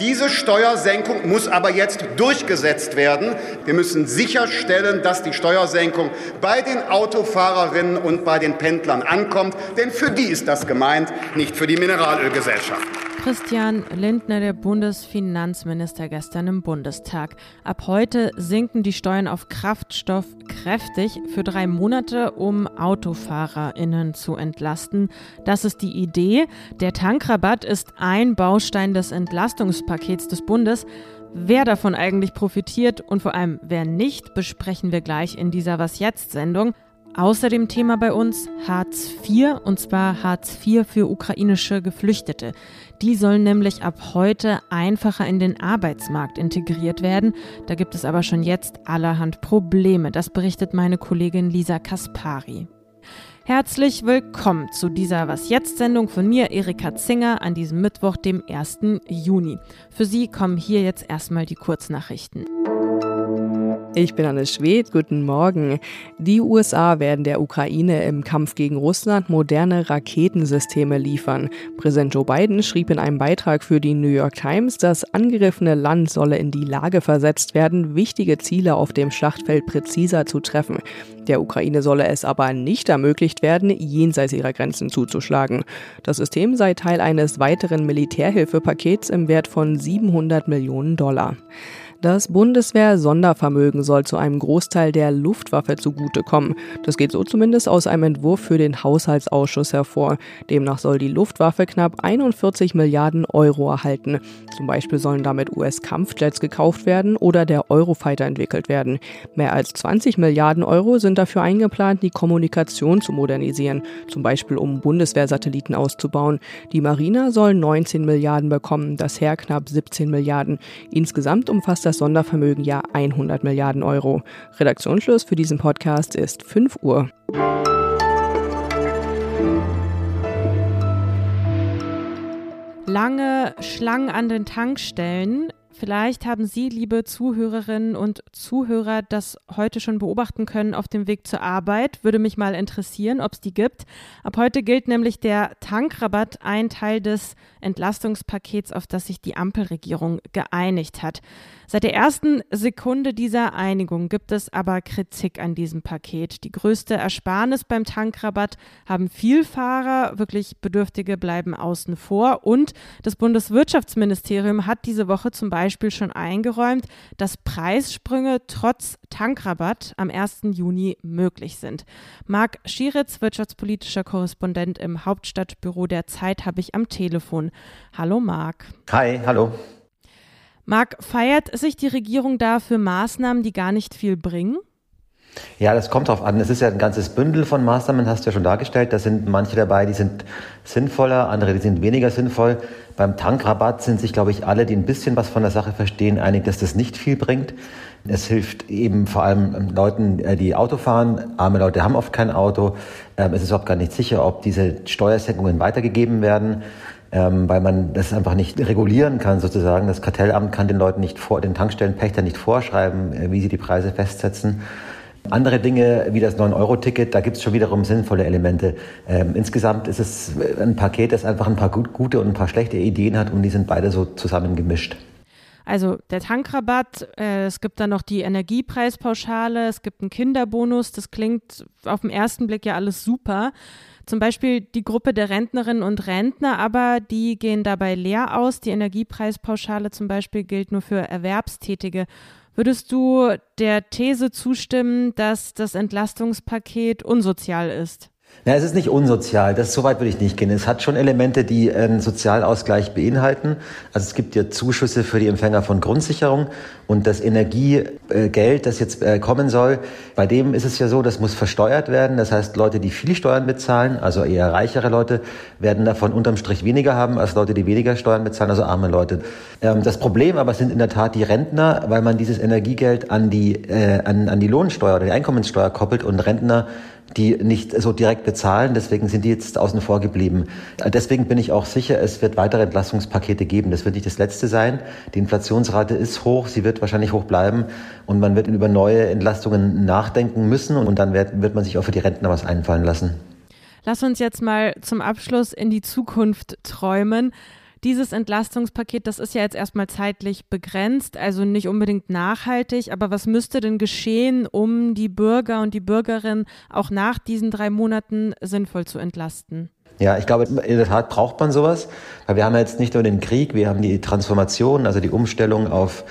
Diese Steuersenkung muss aber jetzt durchgesetzt werden. Wir müssen sicherstellen, dass die Steuersenkung bei den Autofahrerinnen und bei den Pendlern ankommt, denn für die ist das gemeint, nicht für die Mineralölgesellschaft. Christian Lindner, der Bundesfinanzminister, gestern im Bundestag. Ab heute sinken die Steuern auf Kraftstoff kräftig für drei Monate, um AutofahrerInnen zu entlasten. Das ist die Idee. Der Tankrabatt ist ein Baustein des Entlastungspakets des Bundes. Wer davon eigentlich profitiert und vor allem wer nicht, besprechen wir gleich in dieser Was jetzt Sendung. Außerdem Thema bei uns Hartz IV und zwar Hartz IV für ukrainische Geflüchtete. Die sollen nämlich ab heute einfacher in den Arbeitsmarkt integriert werden. Da gibt es aber schon jetzt allerhand Probleme. Das berichtet meine Kollegin Lisa Kaspari. Herzlich willkommen zu dieser Was jetzt Sendung von mir, Erika Zinger, an diesem Mittwoch, dem 1. Juni. Für Sie kommen hier jetzt erstmal die Kurznachrichten. Ich bin Anne Schwedt, guten Morgen. Die USA werden der Ukraine im Kampf gegen Russland moderne Raketensysteme liefern. Präsident Joe Biden schrieb in einem Beitrag für die New York Times, das angegriffene Land solle in die Lage versetzt werden, wichtige Ziele auf dem Schlachtfeld präziser zu treffen. Der Ukraine solle es aber nicht ermöglicht werden, jenseits ihrer Grenzen zuzuschlagen. Das System sei Teil eines weiteren Militärhilfepakets im Wert von 700 Millionen Dollar. Das Bundeswehr-Sondervermögen soll zu einem Großteil der Luftwaffe zugutekommen. Das geht so zumindest aus einem Entwurf für den Haushaltsausschuss hervor. Demnach soll die Luftwaffe knapp 41 Milliarden Euro erhalten. Zum Beispiel sollen damit US-Kampfjets gekauft werden oder der Eurofighter entwickelt werden. Mehr als 20 Milliarden Euro sind dafür eingeplant, die Kommunikation zu modernisieren, zum Beispiel um Bundeswehrsatelliten auszubauen. Die Marine soll 19 Milliarden bekommen, das Heer knapp 17 Milliarden. Insgesamt umfasst das Sondervermögen ja 100 Milliarden Euro. Redaktionsschluss für diesen Podcast ist 5 Uhr. Lange Schlangen an den Tankstellen Vielleicht haben Sie, liebe Zuhörerinnen und Zuhörer, das heute schon beobachten können auf dem Weg zur Arbeit. Würde mich mal interessieren, ob es die gibt. Ab heute gilt nämlich der Tankrabatt, ein Teil des Entlastungspakets, auf das sich die Ampelregierung geeinigt hat. Seit der ersten Sekunde dieser Einigung gibt es aber Kritik an diesem Paket. Die größte Ersparnis beim Tankrabatt haben Vielfahrer, wirklich Bedürftige bleiben außen vor. Und das Bundeswirtschaftsministerium hat diese Woche zum Beispiel schon eingeräumt, dass Preissprünge trotz Tankrabatt am 1. Juni möglich sind. Marc Schieritz, wirtschaftspolitischer Korrespondent im Hauptstadtbüro der Zeit, habe ich am Telefon. Hallo Marc. Hi, hallo. Marc, feiert sich die Regierung da für Maßnahmen, die gar nicht viel bringen? Ja, das kommt drauf an. Es ist ja ein ganzes Bündel von Maßnahmen, hast du ja schon dargestellt. Da sind manche dabei, die sind sinnvoller, andere, die sind weniger sinnvoll. Beim Tankrabatt sind sich, glaube ich, alle, die ein bisschen was von der Sache verstehen, einig, dass das nicht viel bringt. Es hilft eben vor allem Leuten, äh, die Auto fahren. Arme Leute haben oft kein Auto. Ähm, es ist überhaupt gar nicht sicher, ob diese Steuersenkungen weitergegeben werden ähm, weil man das einfach nicht regulieren kann sozusagen. Das Kartellamt kann den Leuten nicht vor, den Tankstellenpächtern nicht vorschreiben, äh, wie sie die Preise festsetzen. Andere Dinge wie das 9-Euro-Ticket, da gibt es schon wiederum sinnvolle Elemente. Ähm, insgesamt ist es ein Paket, das einfach ein paar gut, gute und ein paar schlechte Ideen hat und die sind beide so zusammen gemischt. Also der Tankrabatt, äh, es gibt dann noch die Energiepreispauschale, es gibt einen Kinderbonus, das klingt auf den ersten Blick ja alles super. Zum Beispiel die Gruppe der Rentnerinnen und Rentner, aber die gehen dabei leer aus. Die Energiepreispauschale zum Beispiel gilt nur für Erwerbstätige. Würdest du der These zustimmen, dass das Entlastungspaket unsozial ist? Ja, es ist nicht unsozial, das so weit würde ich nicht gehen. Es hat schon Elemente, die einen Sozialausgleich beinhalten. Also es gibt ja Zuschüsse für die Empfänger von Grundsicherung und das Energiegeld, das jetzt äh, kommen soll, bei dem ist es ja so, das muss versteuert werden. Das heißt, Leute, die viel Steuern bezahlen, also eher reichere Leute, werden davon unterm Strich weniger haben als Leute, die weniger Steuern bezahlen, also arme Leute. Ähm, das Problem aber sind in der Tat die Rentner, weil man dieses Energiegeld an die, äh, an, an die Lohnsteuer oder die Einkommenssteuer koppelt und Rentner die nicht so direkt bezahlen. Deswegen sind die jetzt außen vor geblieben. Deswegen bin ich auch sicher, es wird weitere Entlastungspakete geben. Das wird nicht das letzte sein. Die Inflationsrate ist hoch, sie wird wahrscheinlich hoch bleiben und man wird über neue Entlastungen nachdenken müssen und dann wird, wird man sich auch für die Rentner was einfallen lassen. Lass uns jetzt mal zum Abschluss in die Zukunft träumen. Dieses Entlastungspaket, das ist ja jetzt erstmal zeitlich begrenzt, also nicht unbedingt nachhaltig. Aber was müsste denn geschehen, um die Bürger und die Bürgerinnen auch nach diesen drei Monaten sinnvoll zu entlasten? Ja, ich glaube, in der Tat braucht man sowas, weil wir haben jetzt nicht nur den Krieg, wir haben die Transformation, also die Umstellung auf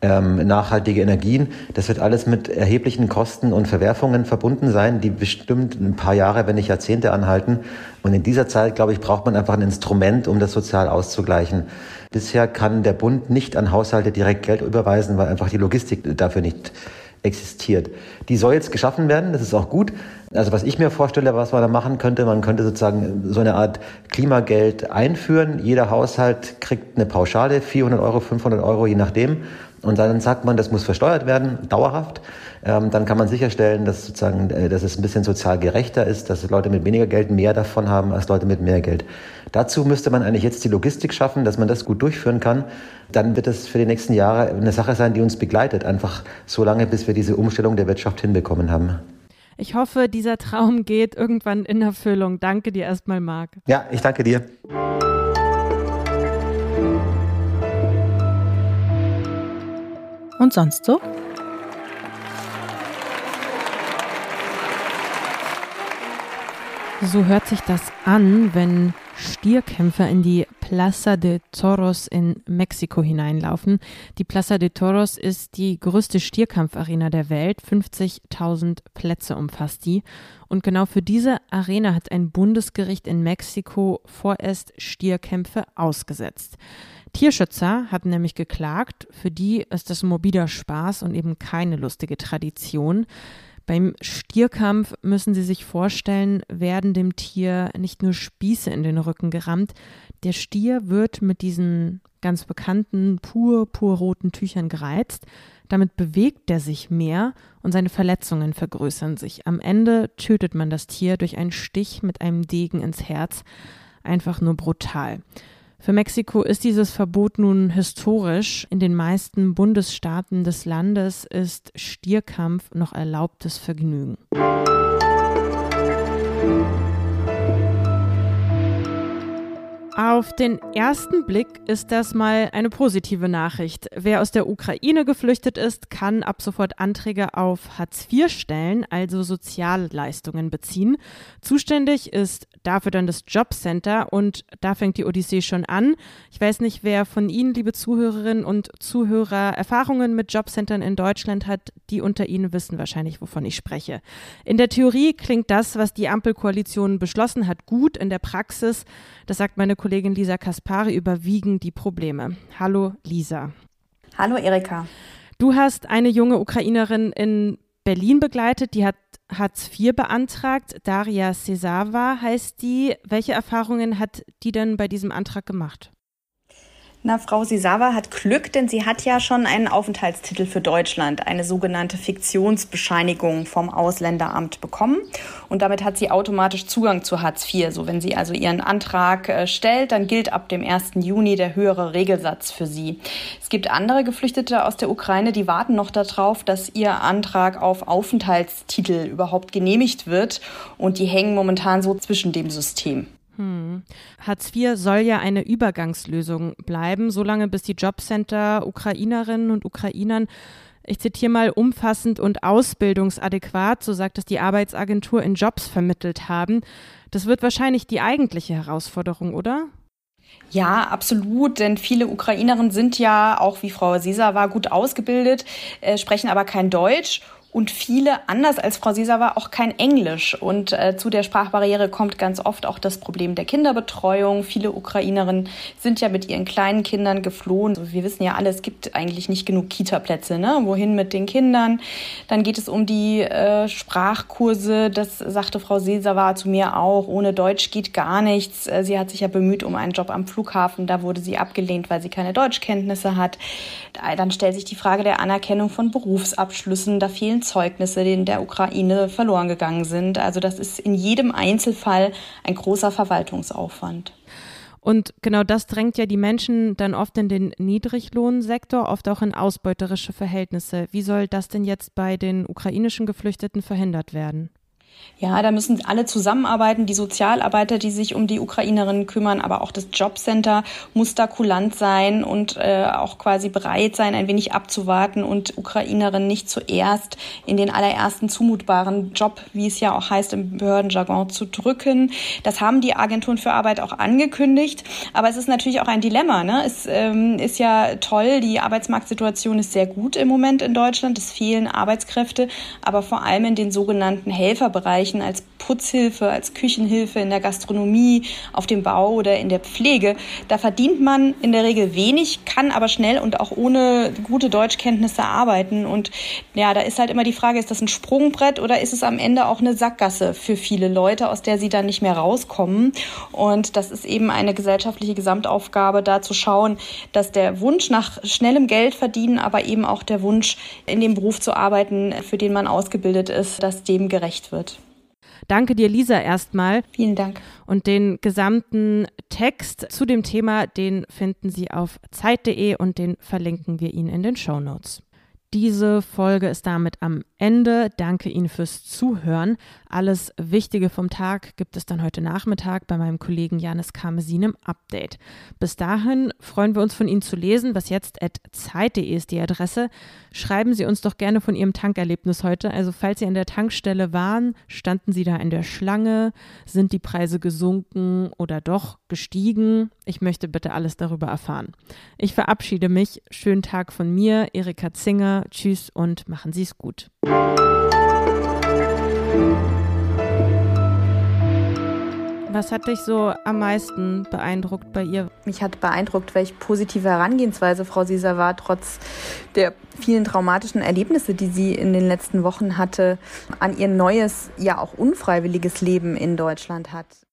ähm, nachhaltige Energien. Das wird alles mit erheblichen Kosten und Verwerfungen verbunden sein, die bestimmt ein paar Jahre, wenn nicht Jahrzehnte anhalten. Und in dieser Zeit, glaube ich, braucht man einfach ein Instrument, um das sozial auszugleichen. Bisher kann der Bund nicht an Haushalte direkt Geld überweisen, weil einfach die Logistik dafür nicht existiert. Die soll jetzt geschaffen werden, das ist auch gut. Also was ich mir vorstelle, was man da machen könnte, man könnte sozusagen so eine Art Klimageld einführen. Jeder Haushalt kriegt eine Pauschale, 400 Euro, 500 Euro, je nachdem. Und dann sagt man, das muss versteuert werden, dauerhaft. Ähm, dann kann man sicherstellen, dass sozusagen, äh, dass es ein bisschen sozial gerechter ist, dass Leute mit weniger Geld mehr davon haben als Leute mit mehr Geld. Dazu müsste man eigentlich jetzt die Logistik schaffen, dass man das gut durchführen kann. Dann wird es für die nächsten Jahre eine Sache sein, die uns begleitet, einfach so lange, bis wir diese Umstellung der Wirtschaft hinbekommen haben. Ich hoffe, dieser Traum geht irgendwann in Erfüllung. Danke dir erstmal, Marc. Ja, ich danke dir. Und sonst so? So hört sich das an, wenn Stierkämpfer in die Plaza de Toros in Mexiko hineinlaufen. Die Plaza de Toros ist die größte Stierkampfarena der Welt. 50.000 Plätze umfasst die. Und genau für diese Arena hat ein Bundesgericht in Mexiko vorerst Stierkämpfe ausgesetzt. Tierschützer hatten nämlich geklagt, für die ist das morbider Spaß und eben keine lustige Tradition. Beim Stierkampf müssen Sie sich vorstellen, werden dem Tier nicht nur Spieße in den Rücken gerammt, der Stier wird mit diesen ganz bekannten pur, pur roten Tüchern gereizt. Damit bewegt er sich mehr und seine Verletzungen vergrößern sich. Am Ende tötet man das Tier durch einen Stich mit einem Degen ins Herz. Einfach nur brutal. Für Mexiko ist dieses Verbot nun historisch. In den meisten Bundesstaaten des Landes ist Stierkampf noch erlaubtes Vergnügen. Auf den ersten Blick ist das mal eine positive Nachricht. Wer aus der Ukraine geflüchtet ist, kann ab sofort Anträge auf Hartz IV stellen, also Sozialleistungen beziehen. Zuständig ist dafür dann das Jobcenter und da fängt die Odyssee schon an. Ich weiß nicht, wer von Ihnen, liebe Zuhörerinnen und Zuhörer, Erfahrungen mit Jobcentern in Deutschland hat. Die unter Ihnen wissen wahrscheinlich, wovon ich spreche. In der Theorie klingt das, was die Ampelkoalition beschlossen hat, gut. In der Praxis, das sagt meine Kollegin Lisa Kaspari überwiegen die Probleme. Hallo Lisa. Hallo Erika. Du hast eine junge Ukrainerin in Berlin begleitet, die hat Hartz IV beantragt. Daria Cesava heißt die. Welche Erfahrungen hat die denn bei diesem Antrag gemacht? Na, Frau Sisawa hat Glück, denn sie hat ja schon einen Aufenthaltstitel für Deutschland, eine sogenannte Fiktionsbescheinigung vom Ausländeramt bekommen. Und damit hat sie automatisch Zugang zu Hartz IV. So, wenn sie also ihren Antrag äh, stellt, dann gilt ab dem 1. Juni der höhere Regelsatz für sie. Es gibt andere Geflüchtete aus der Ukraine, die warten noch darauf, dass ihr Antrag auf Aufenthaltstitel überhaupt genehmigt wird. Und die hängen momentan so zwischen dem System. Hm. Hartz IV soll ja eine Übergangslösung bleiben, solange bis die Jobcenter Ukrainerinnen und Ukrainern ich zitiere mal, umfassend und ausbildungsadäquat, so sagt es die Arbeitsagentur, in Jobs vermittelt haben. Das wird wahrscheinlich die eigentliche Herausforderung, oder? Ja, absolut, denn viele Ukrainerinnen sind ja, auch wie Frau Sisa war, gut ausgebildet, äh, sprechen aber kein Deutsch und viele, anders als Frau Sieser auch kein Englisch. Und äh, zu der Sprachbarriere kommt ganz oft auch das Problem der Kinderbetreuung. Viele Ukrainerinnen sind ja mit ihren kleinen Kindern geflohen. Also wir wissen ja alle, es gibt eigentlich nicht genug Kita-Plätze. Ne? Wohin mit den Kindern? Dann geht es um die äh, Sprachkurse. Das sagte Frau Sesawa zu mir auch. Ohne Deutsch geht gar nichts. Äh, sie hat sich ja bemüht um einen Job am Flughafen. Da wurde sie abgelehnt, weil sie keine Deutschkenntnisse hat. Dann stellt sich die Frage der Anerkennung von Berufsabschlüssen. Da fehlen Zeugnisse, die in der Ukraine verloren gegangen sind. Also das ist in jedem Einzelfall ein großer Verwaltungsaufwand. Und genau das drängt ja die Menschen dann oft in den Niedriglohnsektor, oft auch in ausbeuterische Verhältnisse. Wie soll das denn jetzt bei den ukrainischen Geflüchteten verhindert werden? Ja, da müssen alle zusammenarbeiten, die Sozialarbeiter, die sich um die Ukrainerinnen kümmern, aber auch das Jobcenter muss da kulant sein und äh, auch quasi bereit sein, ein wenig abzuwarten und Ukrainerinnen nicht zuerst in den allerersten zumutbaren Job, wie es ja auch heißt im Behördenjargon, zu drücken. Das haben die Agenturen für Arbeit auch angekündigt, aber es ist natürlich auch ein Dilemma. Ne? Es ähm, ist ja toll, die Arbeitsmarktsituation ist sehr gut im Moment in Deutschland, es fehlen Arbeitskräfte, aber vor allem in den sogenannten Helferbereichen Bereichen als Putzhilfe, als Küchenhilfe in der Gastronomie, auf dem Bau oder in der Pflege. Da verdient man in der Regel wenig, kann aber schnell und auch ohne gute Deutschkenntnisse arbeiten. Und ja, da ist halt immer die Frage, ist das ein Sprungbrett oder ist es am Ende auch eine Sackgasse für viele Leute, aus der sie dann nicht mehr rauskommen? Und das ist eben eine gesellschaftliche Gesamtaufgabe, da zu schauen, dass der Wunsch nach schnellem Geld verdienen, aber eben auch der Wunsch, in dem Beruf zu arbeiten, für den man ausgebildet ist, dass dem gerecht wird. Danke dir, Lisa, erstmal. Vielen Dank. Und den gesamten Text zu dem Thema, den finden Sie auf zeit.de und den verlinken wir Ihnen in den Show Notes. Diese Folge ist damit am Ende. Danke Ihnen fürs Zuhören. Alles Wichtige vom Tag gibt es dann heute Nachmittag bei meinem Kollegen Janis Karmesin im Update. Bis dahin freuen wir uns von Ihnen zu lesen. Was jetzt at zeit.de ist die Adresse. Schreiben Sie uns doch gerne von Ihrem Tankerlebnis heute. Also falls Sie an der Tankstelle waren, standen Sie da in der Schlange? Sind die Preise gesunken oder doch gestiegen? Ich möchte bitte alles darüber erfahren. Ich verabschiede mich. Schönen Tag von mir, Erika Zinger. Tschüss und machen Sie es gut. Was hat dich so am meisten beeindruckt bei ihr? Mich hat beeindruckt, welche positive Herangehensweise Frau Sieser war, trotz der vielen traumatischen Erlebnisse, die sie in den letzten Wochen hatte, an ihr neues, ja auch unfreiwilliges Leben in Deutschland hat.